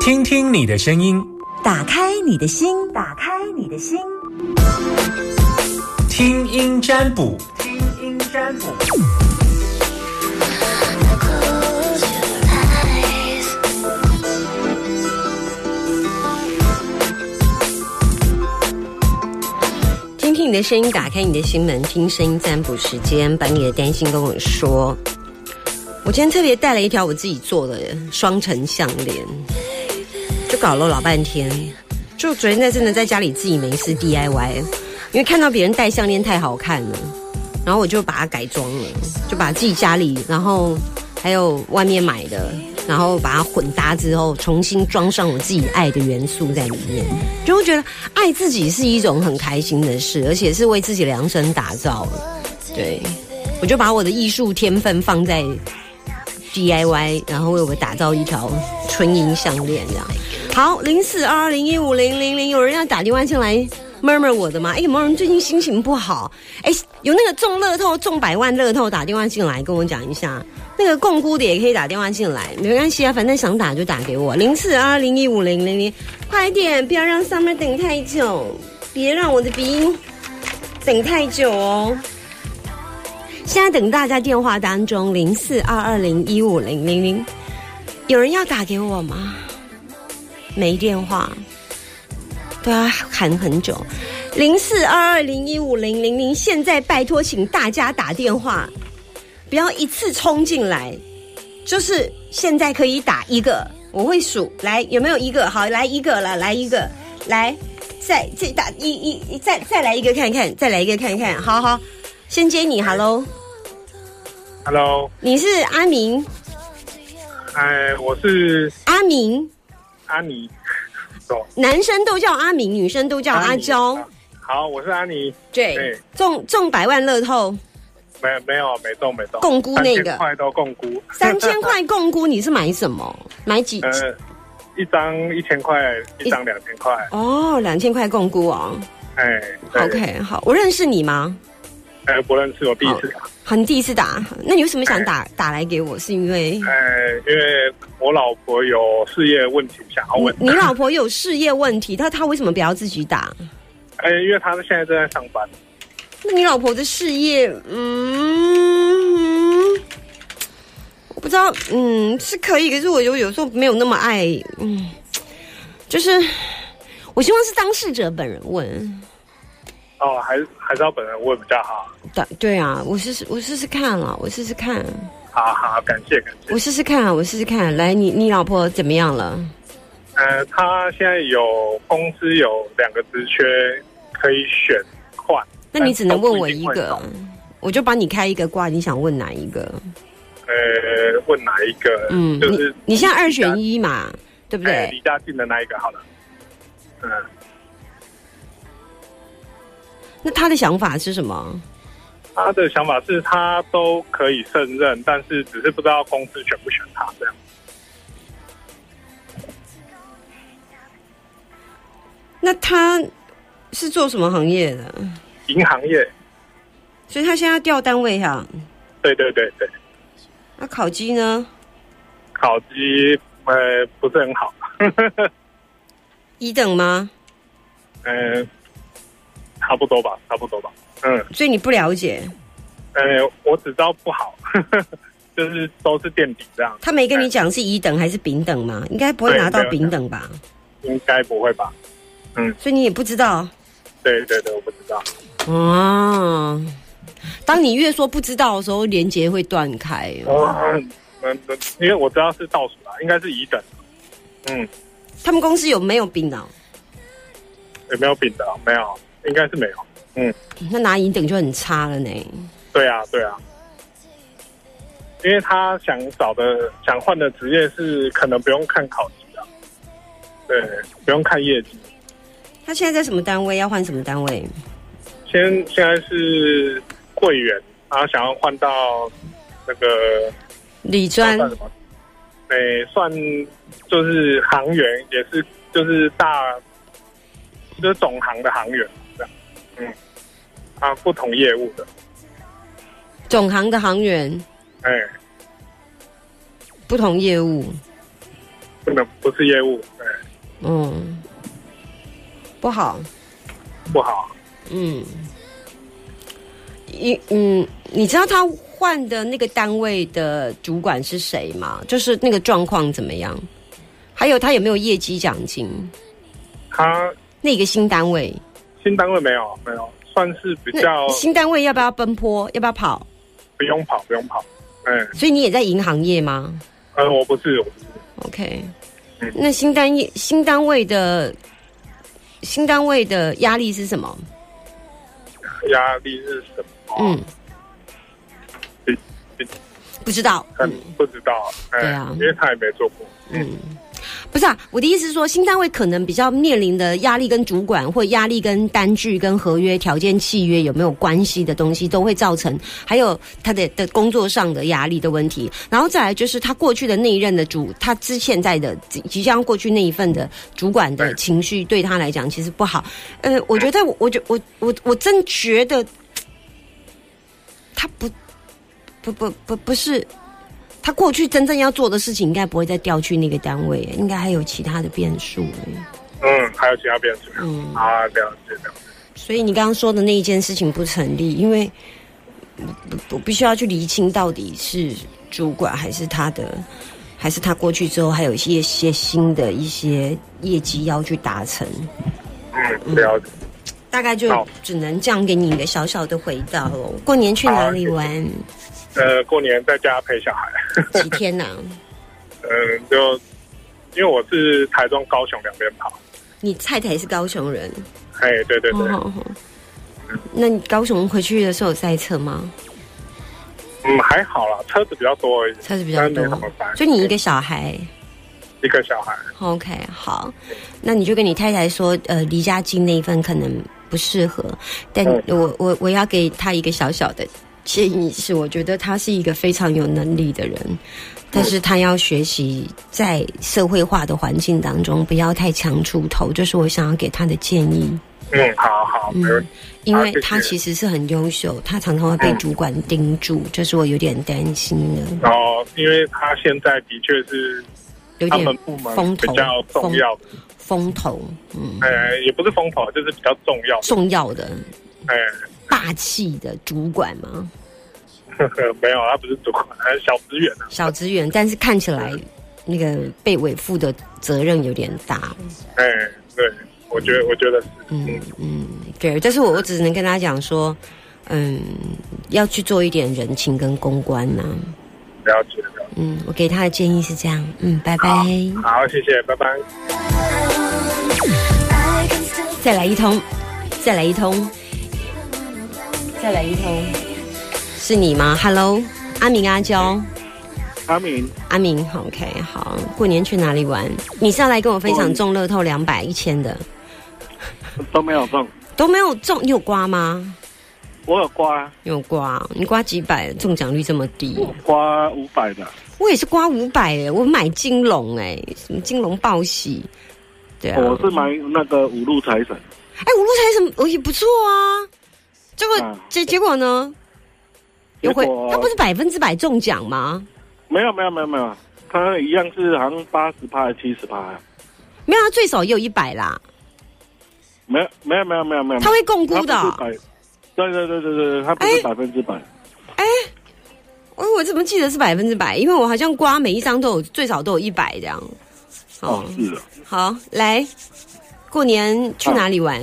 听听你的声音，打开你的心，打开你的心，听音占卜，听音占卜。听听你的声音，打开你的心门，听声音占卜时间，把你的担心跟我说。我今天特别带了一条我自己做的双层项链，就搞了老半天。就昨天在真的在家里自己没事 DIY，因为看到别人戴项链太好看了，然后我就把它改装了，就把自己家里，然后还有外面买的，然后把它混搭之后，重新装上我自己爱的元素在里面，就会觉得爱自己是一种很开心的事，而且是为自己量身打造。对，我就把我的艺术天分放在 DIY，然后为我打造一条纯银项链，这样。好，零四二二零一五零零零，有人要打电话进来妹妹我的吗？哎，有没有人最近心情不好？哎，有那个中乐透、中百万乐透打电话进来跟我讲一下。那个共估的也可以打电话进来，没关系啊，反正想打就打给我，零四二二零一五零零零，快点，不要让 summer 等太久，别让我的鼻音等太久哦。现在等大家电话当中，零四二二零一五零零零，有人要打给我吗？没电话，都要喊很久。零四二二零一五零零零，现在拜托，请大家打电话，不要一次冲进来，就是现在可以打一个，我会数，来有没有一个？好，来一个了，来一个，来再再打一一再再来一个看看，再来一个看看，好好，先接你，Hello，Hello，你是阿明，哎，我是阿明，阿尼，懂？男生都叫阿明，女生都叫阿尼娇。好，我是阿尼。对对，中中百万乐透没没有没中没中，共估那个3000块都共估，三千块共估，你是买什么？买几？呃，一张一千块，一张两千块。哦，两千块共估哦。哎对 OK，好，我认识你吗？哎，不认识，我第一次打。好，你第一次打，那你为什么想打打来给我？是因为哎，因为我老婆有事业问题，想要问。你老婆有事业问题，她她为什么不要自己打？哎，因为她现在正在上班。那你老婆的事业，嗯，我不知道，嗯，是可以，可是我有有时候没有那么爱，嗯，就是我希望是当事者本人问。哦，还是还是要本人问比较好。对对啊，我试试我试试看了，我试试看，好好，感谢感谢我。试试看啊，我试试看。来，你你老婆怎么样了？呃，她现在有公司有两个职缺可以选换，那你只能问我一个我就帮你开一个卦，你想问哪一个？呃，问哪一个？嗯，就是你你现在二选一嘛，对不对？哎离家近的那一个好了。嗯，那他的想法是什么？他的想法是他都可以胜任，但是只是不知道公司选不选他这样。那他是做什么行业的？银行业，所以他现在要调单位哈、对对对对，那烤鸡呢？烤鸡呃不是很好，一等吗？嗯、差不多吧，差不多吧。嗯，所以你不了解，呃，我只知道不好，就是都是垫底这样，他没跟你讲是乙等还是丙等吗？应该不会拿到丙等吧？应该不会吧？嗯所以你也不知道对对对，我不知道。哦。当你越说不知道的时候，连接会断开。嗯嗯，因为我知道是倒数啦，应该是乙等。嗯，他们公司有没有丙等？有没有丙的？没有，应该是没有。嗯，那拿银等就很差了呢。对啊，对啊。因为他想找的、想换的职业是可能不用看考级的，对，不用看业绩。他现在在什么单位？要换什么单位？先现在是柜员，然后想要换到那个理专算什么？诶、算就是行员，也是就是大，就是总行的行员。嗯，啊，不同业务的，总行的行员，哎、不同业务。不能不是业务，对，嗯，不好，不好。嗯，一嗯，你知道他换的那个单位的主管是谁吗？就是那个状况怎么样？还有他有没有业绩奖金？他那个新单位，新单位没有没有，算是比较新单位要不要奔波？要不要跑？不用跑不用跑。嗯，所以你也在银行业吗呃，我不是我不是，？OK，嗯那新单业新单位的新单位的压力是什么？压力是什么？嗯，不知道。嗯不知道。哎对啊因为他也没做过。嗯，不是啊，我的意思是说，新单位可能比较面临的压力跟主管或压力跟单据跟合约条件契约有没有关系的东西，都会造成还有他的的工作上的压力的问题。然后再来就是他过去的那一任的主，他之现在的即将过去那一份的主管的情绪对他来讲其实不好。呃，我觉得我我觉我我我真觉得他不不不不不是。他过去真正要做的事情，应该不会再调去那个单位，应该还有其他的变数。嗯，还有其他变数。嗯啊，了解了解。所以你刚刚说的那一件事情不成立，因为我我必须要去厘清到底是主管还是他的，还是他过去之后还有一些些新的一些业绩要去达成。嗯，了解。大概就只能这样给你一个小小的回答喽。过年去哪里玩？呃，过年在家陪小孩。几天呐、嗯，就因为我是台中、高雄两边跑。你太太是高雄人，哎，对对对，哦那你高雄回去的时候有塞车吗？嗯，还好啦，车子比较多而已。车子比较多就你一个小孩。一个小孩。OK，好，那你就跟你太太说，呃，离家近那一份可能不适合，但嗯我我我要给他一个小小的建议是，我觉得他是一个非常有能力的人，但是他要学习在社会化的环境当中不要太强出头，这是我想要给他的建议。嗯，好好，嗯。，因为他其实是很优秀，他常常会被嗯主管盯住，这是我有点担心的，然后，因为他现在的确是他有点们部门风头比较重要的，风头，嗯，哎，也不是风头，就是比较重要。重要的哎，霸气的主管吗。呵 呵没有，他不是主管，他是小职员啊。小职员，但是看起来那个被委负的责任有点大。哎，对，我觉得，我觉得是，嗯嗯，嗯，对，但是我我只能跟他讲说，嗯，要去做一点人情跟公关呐、了解了解。嗯，我给他的建议是这样。嗯，拜拜。好，谢谢，拜拜。再来一通，再来一通，再来一通，是你吗？Hello，阿明阿娇。阿明，阿明好，OK，好，过年去哪里玩？你是要来跟我分享中乐透两百、一千的，都没有中，都没有中，你有刮吗？我有刮。你有刮，你刮几百，中奖率这么低？我刮五百的，我也是刮五百哎，我买金龙哎，什么金龙报喜，对啊，我是买那个五路财神，哎，五路财神我也不错啊，结果啊结结果呢？有回他不是百分之百中奖吗？没有没有没有没有，他一样是好像八十趴还是七十趴，没有，他最少也有一百啦，没有没有没有没有没有，他会共估的。哦、对对对对对，他不是哎。百分之百，我我怎么记得是百分之百？因为我好像刮每一张都有最少都有一百这样。哦是的，好，来，过年去哪里玩？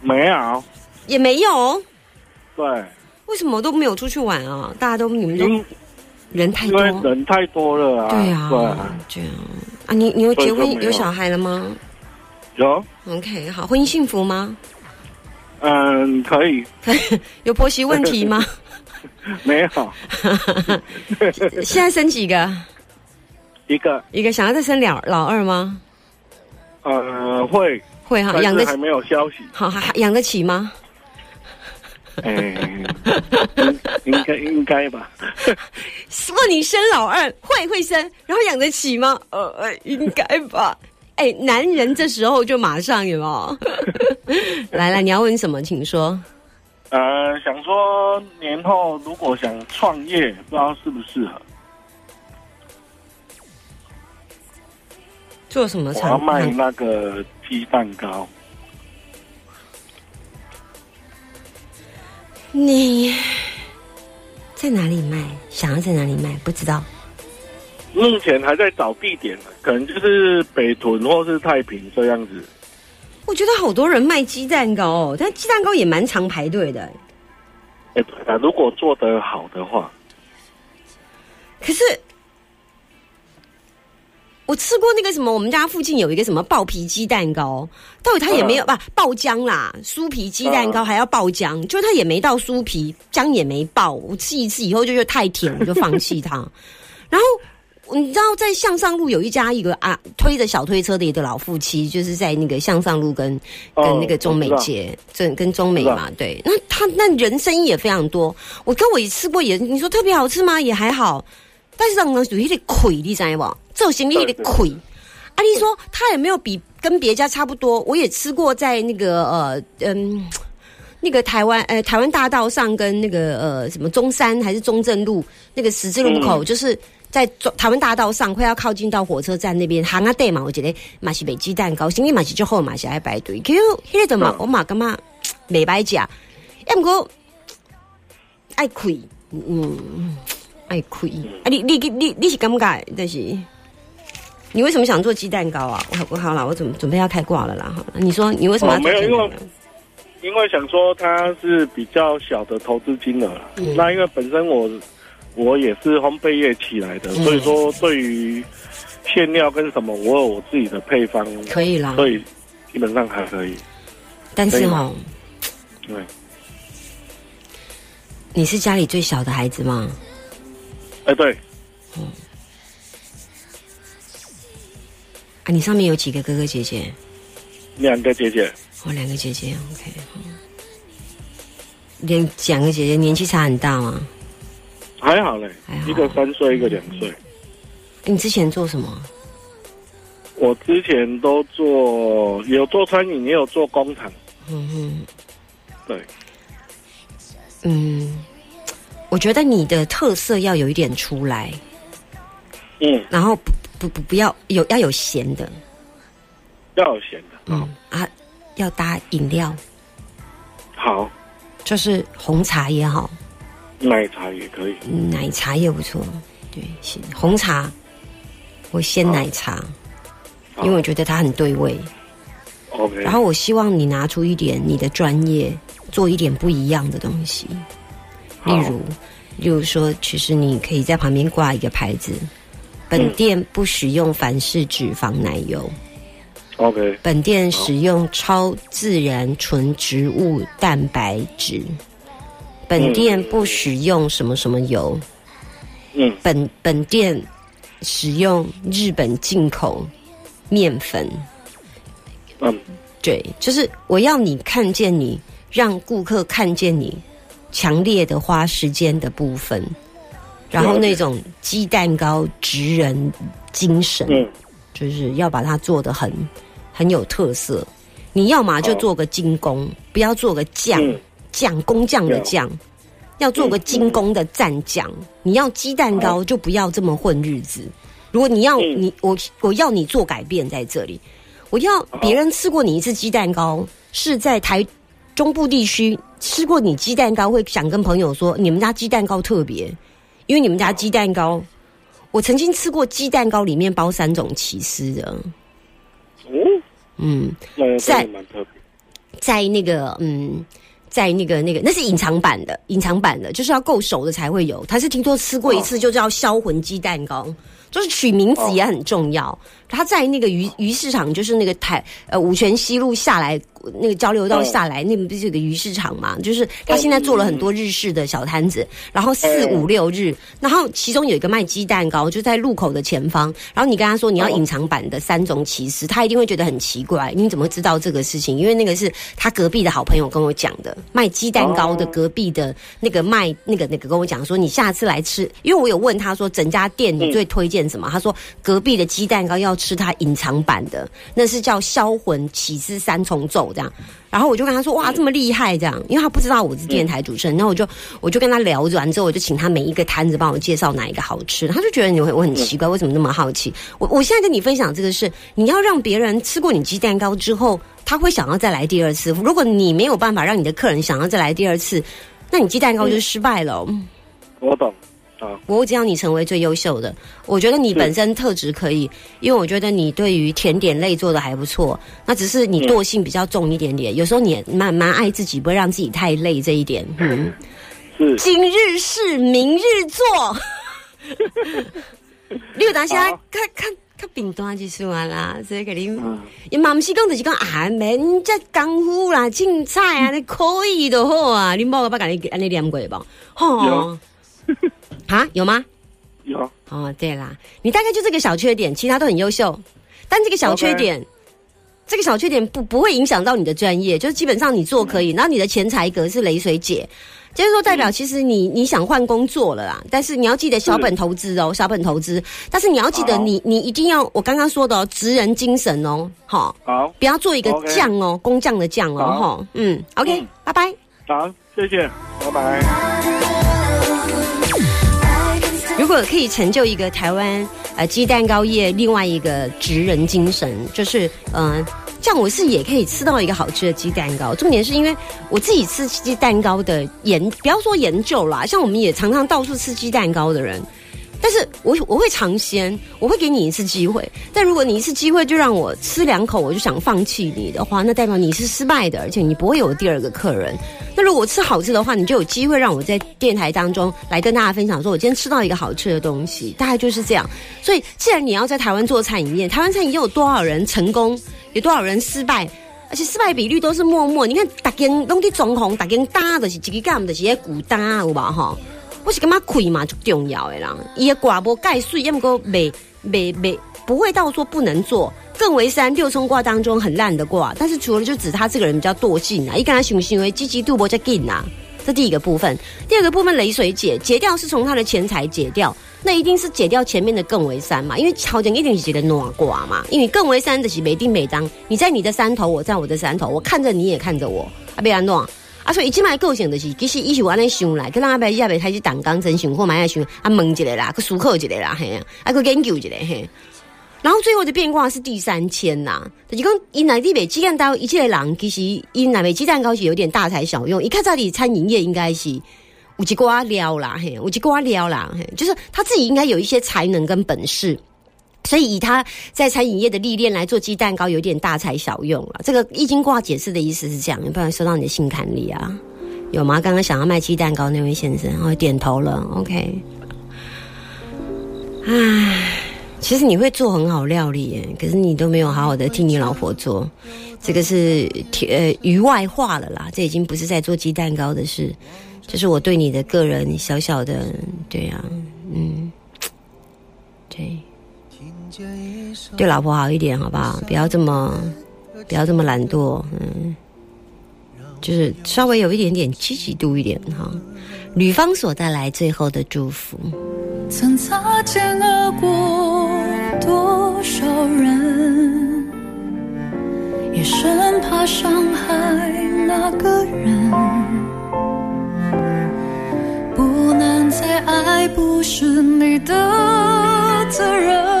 没有，也没有，对，为什么都没有出去玩啊？大家都你们都人太多人太多了啊，对啊，对啊，这样啊，你你有结婚有有小孩了吗有，？OK，好，婚姻幸福吗？嗯，可以，有婆媳问题吗？没有 现在生几个？一个，一个想要再生两老二吗？呃，会，会哈，养得是还没有消息，好还还养得起吗？哎，应应该应该吧。问你生老二会会生，然后养得起吗？呃呃，应该吧。哎，男人这时候就马上有没有？来来，你要问什么？请说。呃，想说年后如果想创业，不知道适不适合。做什么我要厂？卖那个鸡蛋糕。你在哪里卖？想要在哪里卖？不知道。目前还在找地点，可能就是北屯或是太平这样子。我觉得好多人卖鸡蛋糕哦，但鸡蛋糕也蛮常排队的。哎，如果做得好的话，可是我吃过那个什么，我们家附近有一个什么爆皮鸡蛋糕，到底它也没有吧、爆浆啦，酥皮鸡蛋糕还要爆浆，就它也没到酥皮，浆也没爆。我吃一次以后就觉得太甜，我就放弃它。然后。你知道在向上路有一家一个啊推着小推车的一个老夫妻，就是在那个向上路跟跟哦那个中美街，这跟中美嘛知，对。那他那人生意也非常多，我跟我也吃过也，你说特别好吃吗？也还好，但是让人有一点亏，你知道不？这种行李有点亏。啊，你说他也没有比跟别家差不多，我也吃过在那个呃嗯。那个台湾呃台湾大道上跟那个呃什么中山还是中正路那个十字路口，就是在中台湾大道上快要靠近到火车站那边行啊对嘛，我觉得马是北鸡蛋糕，心里马是就后马是爱排队，可是迄个的嘛嗯我嘛感觉没白食，要不过爱亏，嗯爱亏啊你你你你你是感觉就是。你为什么想做鸡蛋糕啊？我我好了，我准准备要开挂了啦。好，你说你为什么要？没有因为因为想说它是比较小的投资金额，嗯那因为本身我我也是烘焙业起来的，嗯所以说对于馅料跟什么，我有我自己的配方，可以啦，所以基本上还可以。但是哦，对，你是家里最小的孩子吗？哎对，啊，你上面有几个哥哥姐姐？两个姐姐，哦，两个姐姐，OK。两两个姐姐年纪差很大吗？还好嘞还好，一个三岁，一个两岁。你之前做什么？我之前都做，有做餐饮，也有做工厂。嗯哼，对，嗯，我觉得你的特色要有一点出来，嗯，然后不不不不要有要有咸的，要有咸的。嗯啊，要搭饮料，好，就是红茶也好，奶茶也可以。奶茶也不错，对，行。红茶我鲜奶茶，因为我觉得它很对味。OK，然后我希望你拿出一点你的专业，做一点不一样的东西。例如，例如说，其实你可以在旁边挂一个牌子：本店不使用凡式脂肪奶油，OK，本店使用超自然纯植物蛋白质，本店不使用什么什么油，嗯。本本店使用日本进口面粉。嗯，对，就是我要你看见你，让顾客看见你强烈的花时间的部分，然后那种鸡蛋糕职人精神，嗯就是要把它做的很很有特色。你要嘛就做个精工，不要做个酱嗯酱工匠的了酱，要做个精工的战将。你要鸡蛋糕就不要这么混日子。如果你要嗯你我我要你做改变在这里，我要别人吃过你一次鸡蛋糕，是在台中部地区吃过你鸡蛋糕，会想跟朋友说你们家鸡蛋糕特别，因为你们家鸡蛋糕，我曾经吃过鸡蛋糕里面包三种起司的，哦，嗯，在。在那个嗯。在那个那个，那是隐藏版的，隐藏版的，就是要够熟的才会有。他是听说吃过一次就叫销魂鸡蛋糕，就是取名字也很重要。他在那个鱼鱼市场，就是那个台呃五泉西路下来那个交流道下来，那不是有个鱼市场嘛？就是他现在做了很多日式的小摊子，然后四五六日，然后其中有一个卖鸡蛋糕，就在路口的前方。然后你跟他说你要隐藏版的三种起司，他一定会觉得很奇怪，你怎么知道这个事情？因为那个是他隔壁的好朋友跟我讲的，卖鸡蛋糕的隔壁的那个卖那个那个跟我讲说，你下次来吃，因为我有问他说整家店你最推荐什么？他说隔壁的鸡蛋糕要吃他隐藏版的，那是叫销魂起司三重奏这样。然后我就跟他说：“哇，这么厉害这样！”因为他不知道我是电台主持人，然后我就我就跟他聊完之后，我就请他每一个摊子帮我介绍哪一个好吃。他就觉得你会我很奇怪，为什么那么好奇？我我现在跟你分享这个是，你要让别人吃过你鸡蛋糕之后，他会想要再来第二次。如果你没有办法让你的客人想要再来第二次，那你鸡蛋糕就失败了。我懂。我只要你成为最优秀的，我觉得你本身特质可以，因为我觉得你对于甜点类做的还不错。那只是你惰性比较重一点点，有时候你蛮蛮爱自己，不会让自己太累这一点。嗯，是今日事明日做。你有当下看看看饼端就算啦，所以给你，也嘛不是讲就是讲啊，免这功夫啦，青菜啊，你可以的好啊，你冇个把给你安尼念过吧？有。啊，有吗？有。哦，对啦，你大概就这个小缺点，其他都很优秀，但这个小缺点，这个小缺点不不会影响到你的专业，就是基本上你做可以，然后你的钱财格是雷水姐，就是说代表其实你你想换工作了啦，但是你要记得小本投资哦，小本投资，但是你要记得你你一定要我刚刚说的哦，职人精神哦，好，好，不要做一个匠哦，工匠的匠哦，哈，嗯，OK，拜拜，好，谢谢，拜拜。如果可以成就一个台湾呃鸡蛋糕业另外一个职人精神，就是嗯，这样我是也可以吃到一个好吃的鸡蛋糕。重点是因为我自己吃鸡蛋糕的研，不要说研究啦，像我们也常常到处吃鸡蛋糕的人。但是我我会尝鲜，我会给你一次机会。但如果你一次机会就让我吃两口，我就想放弃你的话，那代表你是失败的，而且你不会有第二个客人。那如果吃好吃的话，你就有机会让我在电台当中来跟大家分享，说我今天吃到一个好吃的东西，大概就是这样。所以，既然你要在台湾做餐饮业，台湾餐饮业有多少人成功，有多少人失败，而且失败比率都是默默。你看，大间拢啲装潢，大间搭的是一个干的是些古搭，有吧哈？我是感觉开嘛就重要的啦，伊个挂无盖水，要么个未未未不会到说不能做。更为三六冲卦当中很烂的卦，但是除了就指他这个人比较惰性啊，一跟他行行为积极度不较紧啊，这第一个部分。第二个部分雷水解解掉是从他的钱财解掉，那一定是解掉前面的更为三嘛，因为好像一定是解的暖卦嘛，因为更为三的是每定每当，你在你的山头，我在我的山头，我看着你也看着我，啊，别安诺。所以即卖个性就是，其实伊是我安尼想来，跟阿伯亚伯开始打工真想或买下想，啊问一个啦，去思考一个啦，嘿，啊啊去研究一个嘿。然后最后的变卦是第三千呐，就是讲因内地卖鸡蛋糕，一切人其实因内卖鸡蛋糕是有点大材小用，一看这里餐饮业应该是有几瓜料啦，嘿，有几瓜料啦，嘿，就是他自己应该有一些才能跟本事。所以以他在餐饮业的历练来做鸡蛋糕，有点大材小用了。这个易经卦解释的意思是这样，有不有收到你的信坎里啊？有吗？刚刚想要卖鸡蛋糕那位先生，哦，点头了。OK。唉，其实你会做很好料理耶，可是你都没有好好的替你老婆做，这个是呃于外话了啦。这已经不是在做鸡蛋糕的事，就是我对你的个人小小的，对啊，嗯，对。对老婆好一点，好不好？不要这么，不要这么懒惰，嗯，就是稍微有一点点积极度一点哈。女方所带来最后的祝福。曾擦肩而过多少人，也生怕伤害那个人，不能再爱，不是你的责任。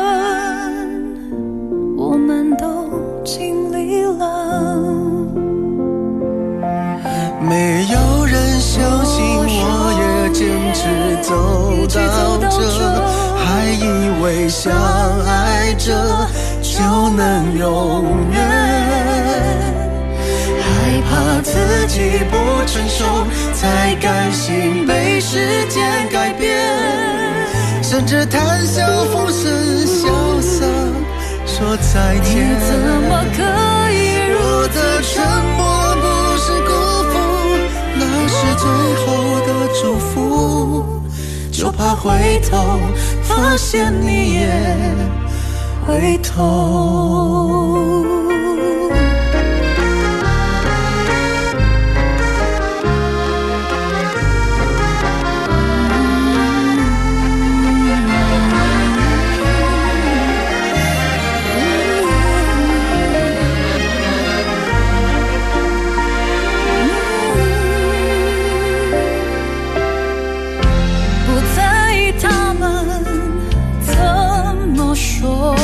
着就能永远，害怕自己不成熟，才甘心被时间改变，甚至谈笑风生潇洒。说再见，你怎么可以如此沉默？不是辜负，那是最后的祝福。就怕回头发现你也回头不在意他们怎么说。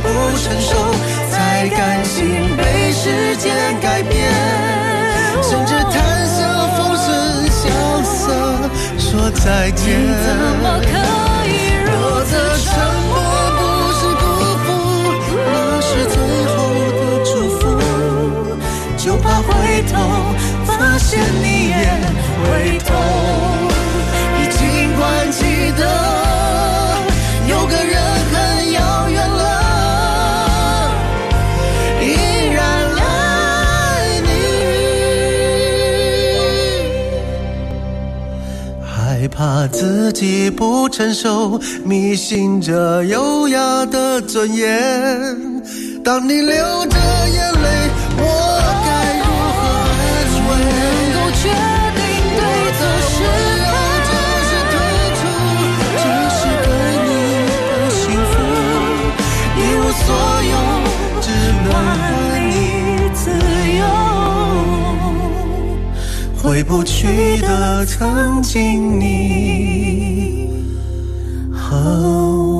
不成熟，才甘心被时间改变，甚至谈笑风生萧瑟说再见。怎么可怕自己不成熟，迷信着优雅的尊严。当你流着眼泪，我该如何安慰？能够确定对错是这是退出，这是给你的幸福，一无所有，回不去的曾经你和我。